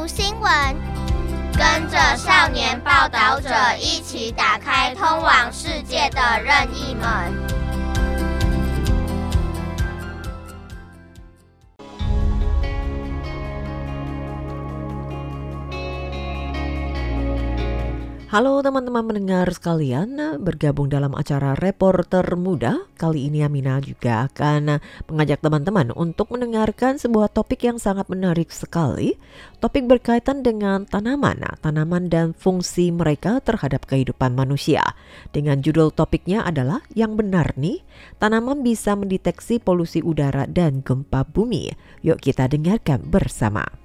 读新闻，跟着少年报道者一起打开通往世界的任意门。Halo teman-teman mendengar sekalian, bergabung dalam acara Reporter Muda. Kali ini Amina juga akan mengajak teman-teman untuk mendengarkan sebuah topik yang sangat menarik sekali. Topik berkaitan dengan tanaman, tanaman dan fungsi mereka terhadap kehidupan manusia. Dengan judul topiknya adalah yang benar nih, tanaman bisa mendeteksi polusi udara dan gempa bumi. Yuk kita dengarkan bersama.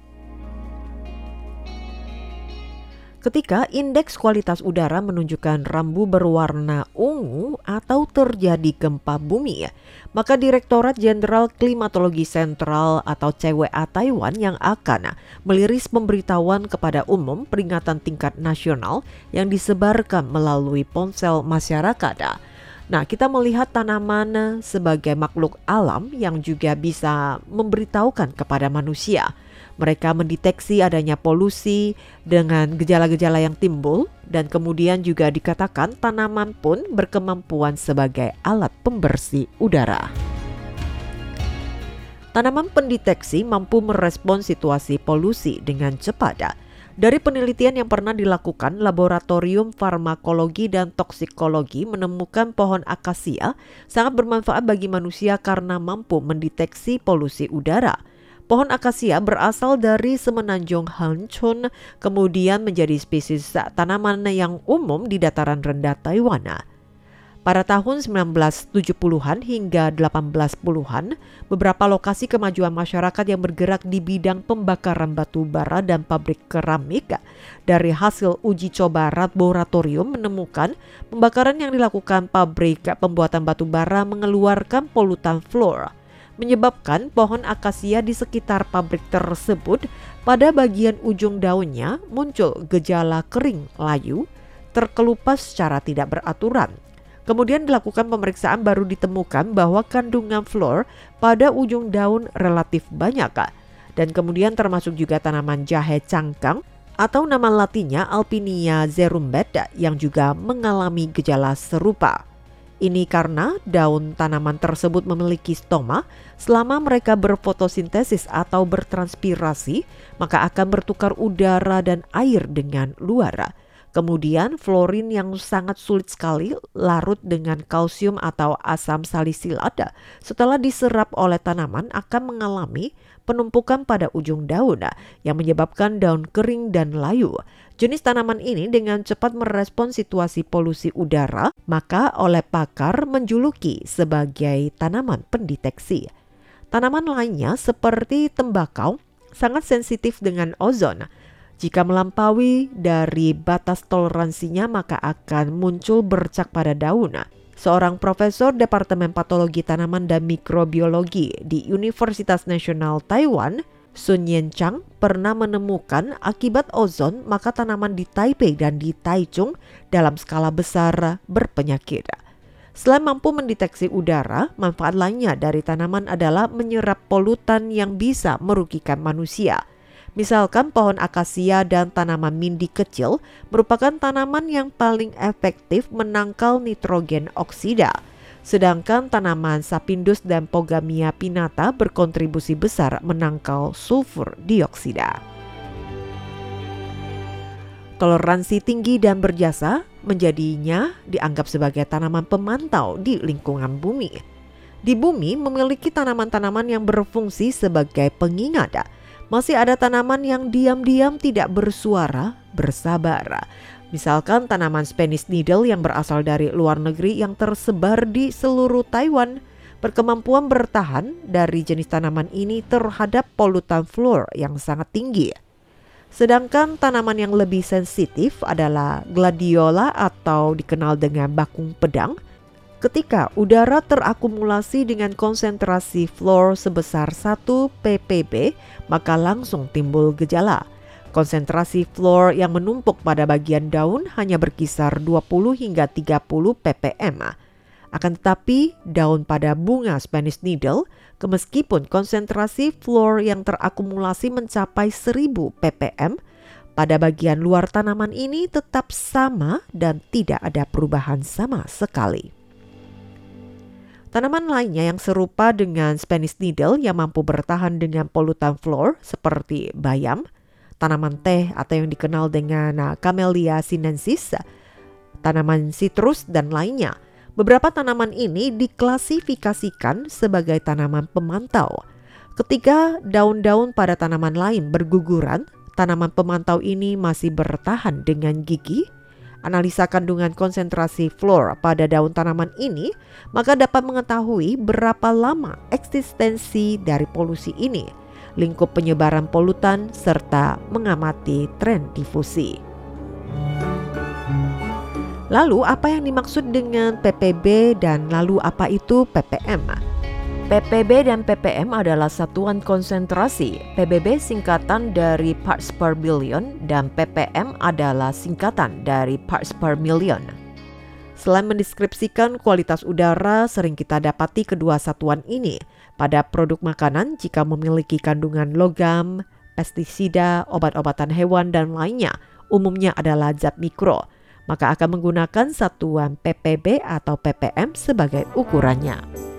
Ketika indeks kualitas udara menunjukkan rambu berwarna ungu atau terjadi gempa bumi, maka Direktorat Jenderal Klimatologi Sentral atau CWA Taiwan yang akan meliris pemberitahuan kepada umum peringatan tingkat nasional yang disebarkan melalui ponsel masyarakat. Nah, kita melihat tanaman sebagai makhluk alam yang juga bisa memberitahukan kepada manusia mereka mendeteksi adanya polusi dengan gejala-gejala yang timbul dan kemudian juga dikatakan tanaman pun berkemampuan sebagai alat pembersih udara. Tanaman pendeteksi mampu merespon situasi polusi dengan cepat. Dari penelitian yang pernah dilakukan, Laboratorium Farmakologi dan Toksikologi menemukan pohon akasia sangat bermanfaat bagi manusia karena mampu mendeteksi polusi udara. Pohon akasia berasal dari semenanjung Hanchun, kemudian menjadi spesies tanaman yang umum di dataran rendah Taiwan. Pada tahun 1970-an hingga 18-puluhan, beberapa lokasi kemajuan masyarakat yang bergerak di bidang pembakaran batu bara dan pabrik keramik dari hasil uji coba laboratorium menemukan pembakaran yang dilakukan pabrik pembuatan batu bara mengeluarkan polutan fluor menyebabkan pohon akasia di sekitar pabrik tersebut pada bagian ujung daunnya muncul gejala kering layu, terkelupas secara tidak beraturan. Kemudian dilakukan pemeriksaan baru ditemukan bahwa kandungan fluor pada ujung daun relatif banyak dan kemudian termasuk juga tanaman jahe cangkang atau nama latinnya Alpinia zerumbet yang juga mengalami gejala serupa. Ini karena daun tanaman tersebut memiliki stoma selama mereka berfotosintesis atau bertranspirasi, maka akan bertukar udara dan air dengan luar. Kemudian florin yang sangat sulit sekali larut dengan kalsium atau asam salisilat setelah diserap oleh tanaman akan mengalami penumpukan pada ujung daun yang menyebabkan daun kering dan layu. Jenis tanaman ini dengan cepat merespon situasi polusi udara, maka oleh pakar menjuluki sebagai tanaman pendeteksi. Tanaman lainnya seperti tembakau sangat sensitif dengan ozon jika melampaui dari batas toleransinya maka akan muncul bercak pada daun. Seorang profesor Departemen Patologi Tanaman dan Mikrobiologi di Universitas Nasional Taiwan, Sun Yen Chang, pernah menemukan akibat ozon maka tanaman di Taipei dan di Taichung dalam skala besar berpenyakit. Selain mampu mendeteksi udara, manfaat lainnya dari tanaman adalah menyerap polutan yang bisa merugikan manusia – Misalkan pohon akasia dan tanaman mindi kecil merupakan tanaman yang paling efektif menangkal nitrogen oksida. Sedangkan tanaman sapindus dan pogamia pinata berkontribusi besar menangkal sulfur dioksida. Toleransi tinggi dan berjasa menjadinya dianggap sebagai tanaman pemantau di lingkungan bumi. Di bumi memiliki tanaman-tanaman yang berfungsi sebagai pengingat masih ada tanaman yang diam-diam tidak bersuara, bersabar. Misalkan tanaman Spanish needle yang berasal dari luar negeri yang tersebar di seluruh Taiwan. Berkemampuan bertahan dari jenis tanaman ini terhadap polutan fluor yang sangat tinggi. Sedangkan tanaman yang lebih sensitif adalah gladiola atau dikenal dengan bakung pedang Ketika udara terakumulasi dengan konsentrasi fluor sebesar 1 ppb, maka langsung timbul gejala. Konsentrasi fluor yang menumpuk pada bagian daun hanya berkisar 20 hingga 30 ppm. Akan tetapi, daun pada bunga Spanish needle, kemeskipun konsentrasi fluor yang terakumulasi mencapai 1000 ppm, pada bagian luar tanaman ini tetap sama dan tidak ada perubahan sama sekali. Tanaman lainnya yang serupa dengan Spanish needle yang mampu bertahan dengan polutan fluor seperti bayam, tanaman teh atau yang dikenal dengan uh, Camellia sinensis, tanaman citrus dan lainnya. Beberapa tanaman ini diklasifikasikan sebagai tanaman pemantau. Ketika daun-daun pada tanaman lain berguguran, tanaman pemantau ini masih bertahan dengan gigi analisa kandungan konsentrasi fluor pada daun tanaman ini, maka dapat mengetahui berapa lama eksistensi dari polusi ini, lingkup penyebaran polutan, serta mengamati tren difusi. Lalu apa yang dimaksud dengan PPB dan lalu apa itu PPM? PPB dan ppm adalah satuan konsentrasi. PBB singkatan dari parts per billion dan ppm adalah singkatan dari parts per million. Selain mendeskripsikan kualitas udara, sering kita dapati kedua satuan ini pada produk makanan jika memiliki kandungan logam, pestisida, obat-obatan hewan, dan lainnya, umumnya adalah zat mikro, maka akan menggunakan satuan PPB atau ppm sebagai ukurannya.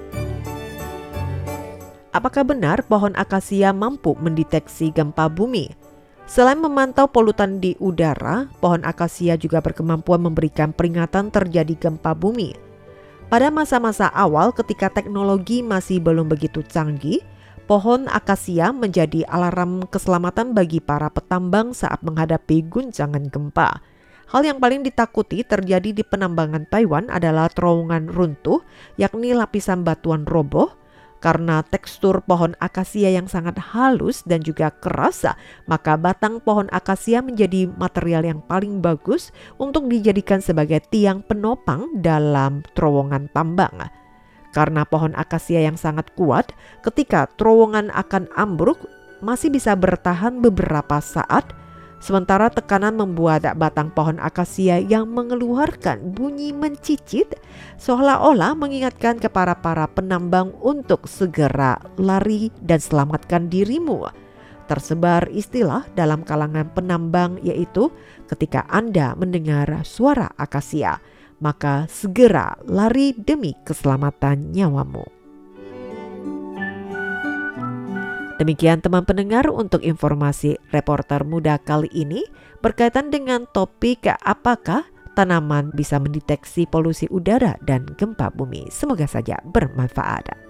Apakah benar pohon akasia mampu mendeteksi gempa bumi? Selain memantau polutan di udara, pohon akasia juga berkemampuan memberikan peringatan terjadi gempa bumi. Pada masa-masa awal ketika teknologi masih belum begitu canggih, pohon akasia menjadi alarm keselamatan bagi para petambang saat menghadapi guncangan gempa. Hal yang paling ditakuti terjadi di penambangan Taiwan adalah terowongan runtuh, yakni lapisan batuan roboh, karena tekstur pohon akasia yang sangat halus dan juga keras, maka batang pohon akasia menjadi material yang paling bagus untuk dijadikan sebagai tiang penopang dalam terowongan tambang. Karena pohon akasia yang sangat kuat, ketika terowongan akan ambruk, masih bisa bertahan beberapa saat Sementara tekanan membuat batang pohon akasia yang mengeluarkan bunyi mencicit seolah-olah mengingatkan kepada para penambang untuk segera lari dan selamatkan dirimu. Tersebar istilah dalam kalangan penambang yaitu ketika Anda mendengar suara akasia, maka segera lari demi keselamatan nyawamu. Demikian teman pendengar untuk informasi reporter muda kali ini berkaitan dengan topik apakah tanaman bisa mendeteksi polusi udara dan gempa bumi. Semoga saja bermanfaat.